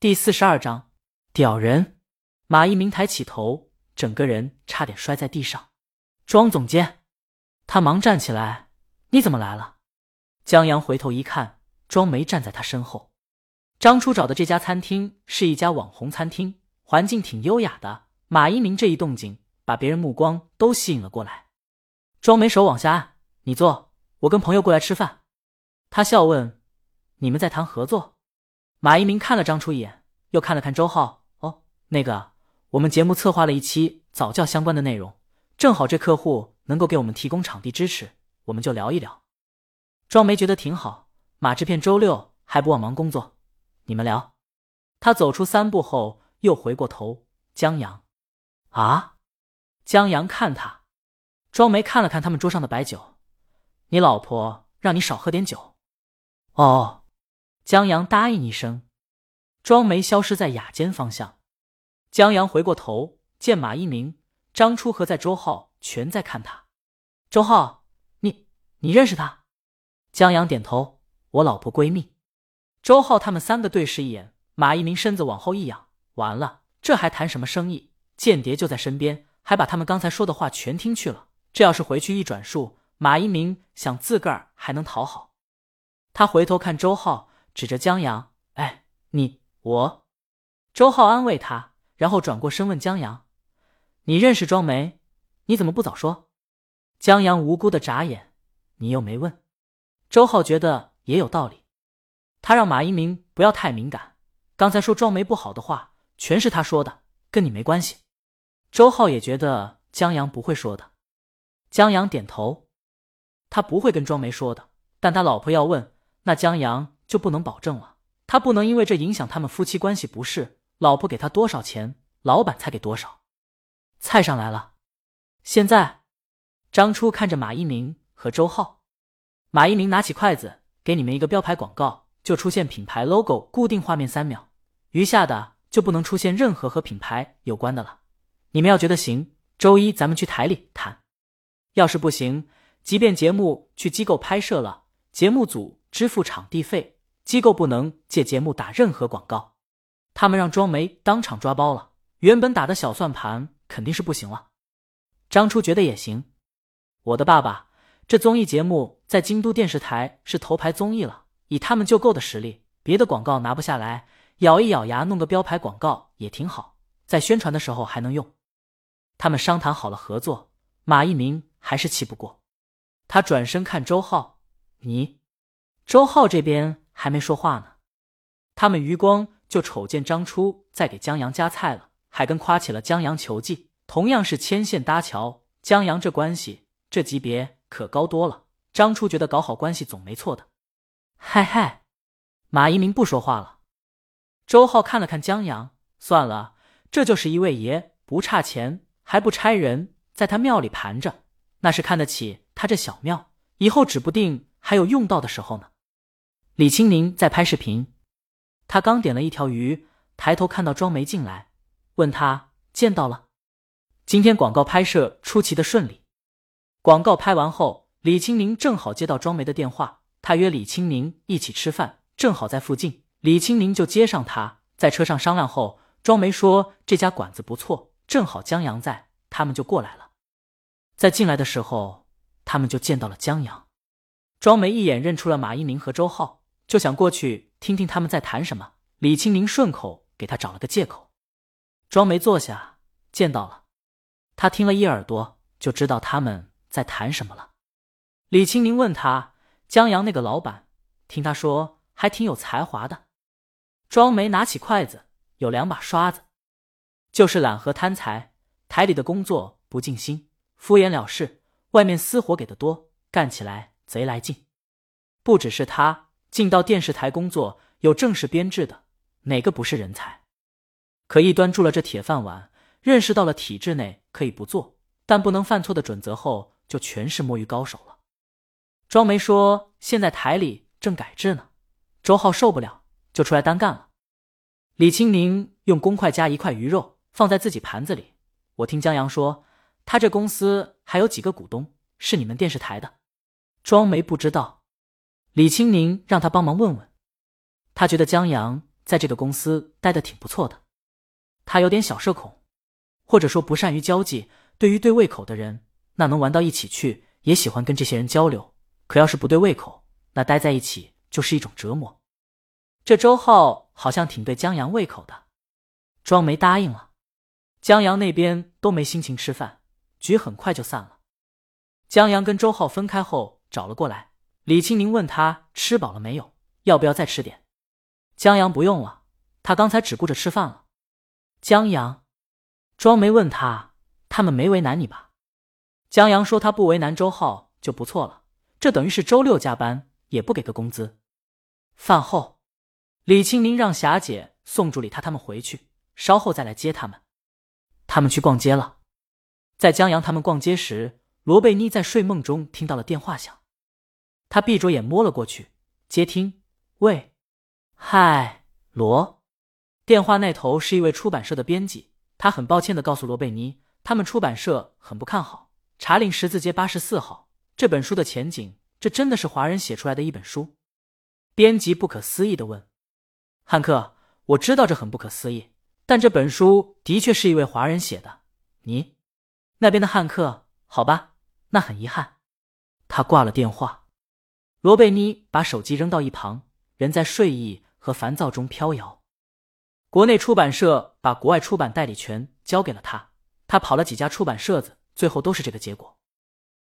第四十二章，屌人。马一鸣抬起头，整个人差点摔在地上。庄总监，他忙站起来：“你怎么来了？”江阳回头一看，庄梅站在他身后。张初找的这家餐厅是一家网红餐厅，环境挺优雅的。马一鸣这一动静，把别人目光都吸引了过来。庄梅手往下按：“你坐，我跟朋友过来吃饭。”他笑问：“你们在谈合作？”马一鸣看了张初一眼，又看了看周浩。哦，那个，我们节目策划了一期早教相关的内容，正好这客户能够给我们提供场地支持，我们就聊一聊。庄梅觉得挺好，马这片周六还不忘忙工作，你们聊。他走出三步后，又回过头，江阳，啊？江阳看他，庄梅看了看他们桌上的白酒，你老婆让你少喝点酒。哦。江阳答应一声，庄梅消失在雅间方向。江阳回过头，见马一鸣、张初和在周浩全在看他。周浩，你你认识他？江阳点头，我老婆闺蜜。周浩他们三个对视一眼，马一鸣身子往后一仰，完了，这还谈什么生意？间谍就在身边，还把他们刚才说的话全听去了。这要是回去一转述，马一鸣想自个儿还能讨好？他回头看周浩。指着江阳，哎，你我，周浩安慰他，然后转过身问江阳：“你认识庄梅？你怎么不早说？”江阳无辜的眨眼：“你又没问。”周浩觉得也有道理，他让马一鸣不要太敏感，刚才说庄梅不好的话，全是他说的，跟你没关系。周浩也觉得江阳不会说的。江阳点头，他不会跟庄梅说的，但他老婆要问，那江阳。就不能保证了，他不能因为这影响他们夫妻关系。不是，老婆给他多少钱，老板才给多少。菜上来了，现在，张初看着马一鸣和周浩，马一鸣拿起筷子，给你们一个标牌广告，就出现品牌 logo，固定画面三秒，余下的就不能出现任何和品牌有关的了。你们要觉得行，周一咱们去台里谈；要是不行，即便节目去机构拍摄了，节目组支付场地费。机构不能借节目打任何广告，他们让庄梅当场抓包了。原本打的小算盘肯定是不行了。张初觉得也行。我的爸爸，这综艺节目在京都电视台是头牌综艺了，以他们就够的实力，别的广告拿不下来，咬一咬牙弄个标牌广告也挺好，在宣传的时候还能用。他们商谈好了合作，马一鸣还是气不过，他转身看周浩：“你，周浩这边。”还没说话呢，他们余光就瞅见张初在给江阳夹菜了，还跟夸起了江阳球技，同样是牵线搭桥。江阳这关系，这级别可高多了。张初觉得搞好关系总没错的。嗨嗨，马一鸣不说话了。周浩看了看江阳，算了，这就是一位爷，不差钱，还不差人，在他庙里盘着，那是看得起他这小庙，以后指不定还有用到的时候呢。李青宁在拍视频，他刚点了一条鱼，抬头看到庄梅进来，问他见到了。今天广告拍摄出奇的顺利。广告拍完后，李青宁正好接到庄梅的电话，他约李青宁一起吃饭，正好在附近，李青宁就接上他。在车上商量后，庄梅说这家馆子不错，正好江阳在，他们就过来了。在进来的时候，他们就见到了江阳。庄梅一眼认出了马一鸣和周浩。就想过去听听他们在谈什么。李青宁顺口给他找了个借口。庄梅坐下，见到了他，听了一耳朵就知道他们在谈什么了。李青宁问他：“江阳那个老板，听他说还挺有才华的。”庄梅拿起筷子，有两把刷子，就是懒和贪财。台里的工作不尽心，敷衍了事；外面私活给的多，干起来贼来劲。不只是他。进到电视台工作，有正式编制的，哪个不是人才？可一端住了这铁饭碗，认识到了体制内可以不做，但不能犯错的准则后，就全是摸鱼高手了。庄梅说：“现在台里正改制呢。”周浩受不了，就出来单干了。李青宁用公筷夹一块鱼肉放在自己盘子里。我听江阳说，他这公司还有几个股东是你们电视台的。庄梅不知道。李青宁让他帮忙问问，他觉得江阳在这个公司待的挺不错的。他有点小社恐，或者说不善于交际。对于对胃口的人，那能玩到一起去，也喜欢跟这些人交流。可要是不对胃口，那待在一起就是一种折磨。这周浩好像挺对江阳胃口的，庄梅答应了。江阳那边都没心情吃饭，局很快就散了。江阳跟周浩分开后找了过来，李青宁问他吃饱了没有，要不要再吃点。江阳不用了，他刚才只顾着吃饭了。江阳，庄梅问他，他们没为难你吧？江阳说他不为难周浩就不错了，这等于是周六加班也不给个工资。饭后，李青宁让霞姐送助理他他们回去，稍后再来接他们。他们去逛街了，在江阳他们逛街时，罗贝妮在睡梦中听到了电话响，他闭着眼摸了过去，接听：“喂，嗨，罗。”电话那头是一位出版社的编辑，他很抱歉的告诉罗贝妮，他们出版社很不看好《查令十字街八十四号》这本书的前景。这真的是华人写出来的一本书？编辑不可思议的问：“汉克，我知道这很不可思议。”但这本书的确是一位华人写的。你那边的汉克，好吧，那很遗憾。他挂了电话。罗贝妮把手机扔到一旁，人在睡意和烦躁中飘摇。国内出版社把国外出版代理权交给了他，他跑了几家出版社子，最后都是这个结果。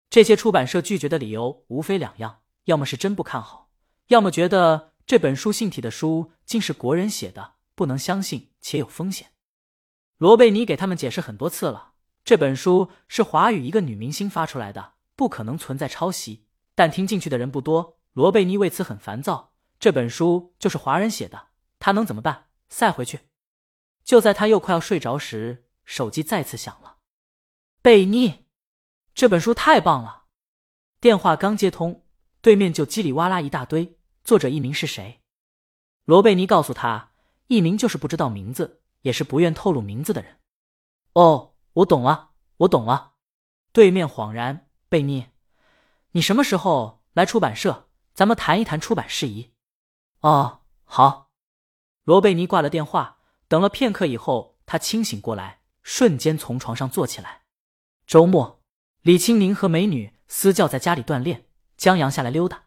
这些出版社拒绝的理由无非两样：要么是真不看好，要么觉得这本书性体的书竟是国人写的。不能相信且有风险。罗贝尼给他们解释很多次了，这本书是华语一个女明星发出来的，不可能存在抄袭。但听进去的人不多，罗贝尼为此很烦躁。这本书就是华人写的，他能怎么办？塞回去。就在他又快要睡着时，手机再次响了。贝尼，这本书太棒了。电话刚接通，对面就叽里哇啦一大堆。作者艺名是谁？罗贝尼告诉他。艺名就是不知道名字，也是不愿透露名字的人。哦，我懂了，我懂了。对面恍然，贝妮，你什么时候来出版社？咱们谈一谈出版事宜。哦，好。罗贝尼挂了电话，等了片刻以后，他清醒过来，瞬间从床上坐起来。周末，李青宁和美女私教在家里锻炼，江阳下来溜达。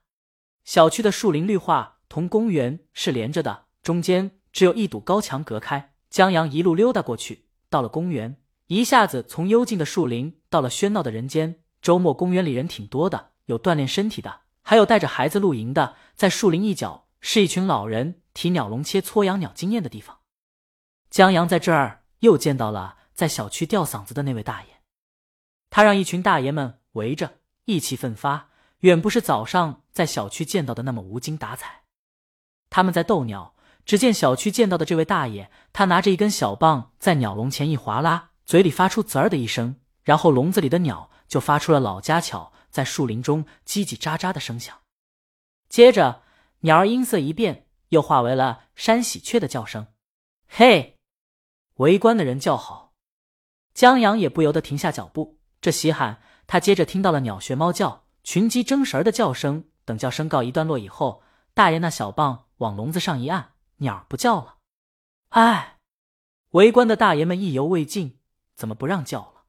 小区的树林绿化同公园是连着的，中间。只有一堵高墙隔开，江阳一路溜达过去，到了公园，一下子从幽静的树林到了喧闹的人间。周末公园里人挺多的，有锻炼身体的，还有带着孩子露营的。在树林一角是一群老人提鸟笼切撮养鸟经验的地方。江阳在这儿又见到了在小区吊嗓子的那位大爷，他让一群大爷们围着，意气奋发，远不是早上在小区见到的那么无精打采。他们在逗鸟。只见小区见到的这位大爷，他拿着一根小棒在鸟笼前一划拉，嘴里发出“滋儿”的一声，然后笼子里的鸟就发出了老家巧在树林中叽叽喳喳的声响。接着，鸟儿音色一变，又化为了山喜鹊的叫声。嘿，围观的人叫好，江阳也不由得停下脚步。这稀罕，他接着听到了鸟学猫叫、群鸡争食的叫声。等叫声告一段落以后，大爷那小棒往笼子上一按。鸟不叫了，哎，围观的大爷们意犹未尽，怎么不让叫了？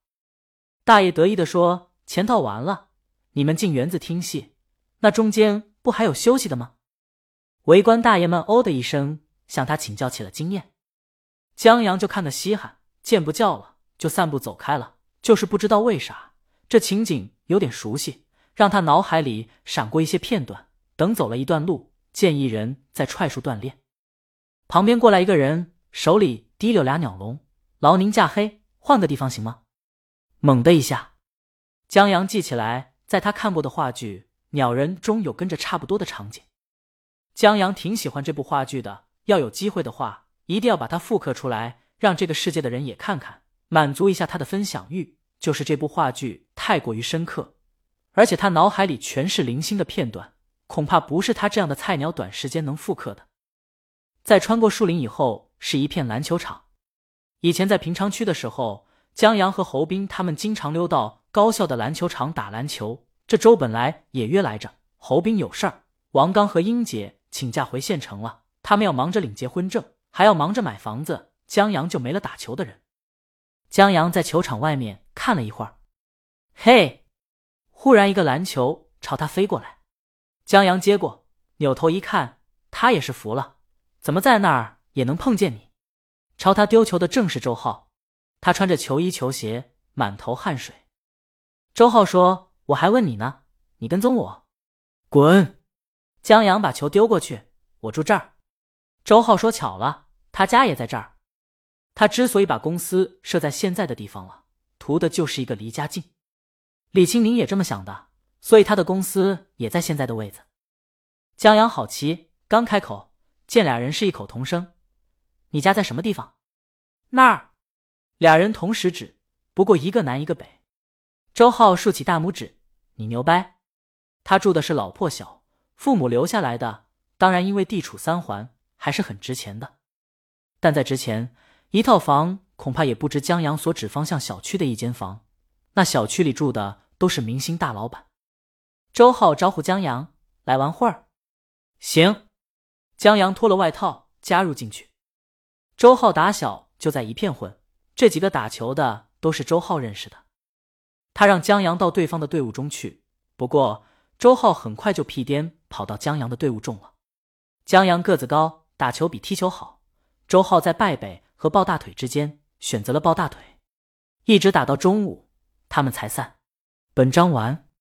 大爷得意的说：“前套完了，你们进园子听戏，那中间不还有休息的吗？”围观大爷们哦的一声，向他请教起了经验。江阳就看得稀罕，见不叫了，就散步走开了。就是不知道为啥，这情景有点熟悉，让他脑海里闪过一些片段。等走了一段路，见一人在踹树锻炼。旁边过来一个人，手里提溜俩鸟笼。劳您驾黑，换个地方行吗？猛的一下，江阳记起来，在他看过的话剧《鸟人》中有跟着差不多的场景。江阳挺喜欢这部话剧的，要有机会的话，一定要把它复刻出来，让这个世界的人也看看，满足一下他的分享欲。就是这部话剧太过于深刻，而且他脑海里全是零星的片段，恐怕不是他这样的菜鸟短时间能复刻的。在穿过树林以后，是一片篮球场。以前在平昌区的时候，江阳和侯斌他们经常溜到高校的篮球场打篮球。这周本来也约来着，侯斌有事儿，王刚和英姐请假回县城了，他们要忙着领结婚证，还要忙着买房子，江阳就没了打球的人。江阳在球场外面看了一会儿，嘿，忽然一个篮球朝他飞过来，江阳接过，扭头一看，他也是服了，怎么在那儿也能碰见你？朝他丢球的正是周浩，他穿着球衣球鞋，满头汗水。周浩说：“我还问你呢，你跟踪我，滚！”江阳把球丢过去，我住这儿。周浩说：“巧了，他家也在这儿。他之所以把公司设在现在的地方了，图的就是一个离家近。李青明也这么想的，所以他的公司也在现在的位子。”江阳好奇，刚开口，见俩人是异口同声：“你家在什么地方？”那儿。俩人同时指，不过一个南一个北。周浩竖起大拇指：“你牛掰！”他住的是老破小，父母留下来的，当然因为地处三环，还是很值钱的。但在之前，一套房恐怕也不值江阳所指方向小区的一间房。那小区里住的都是明星大老板。周浩招呼江阳：“来玩会儿。”行。江阳脱了外套加入进去。周浩打小就在一片混，这几个打球的都是周浩认识的。他让江阳到对方的队伍中去，不过周浩很快就屁颠跑到江阳的队伍中了。江阳个子高，打球比踢球好。周浩在败北和抱大腿之间选择了抱大腿，一直打到中午，他们才散。本章完。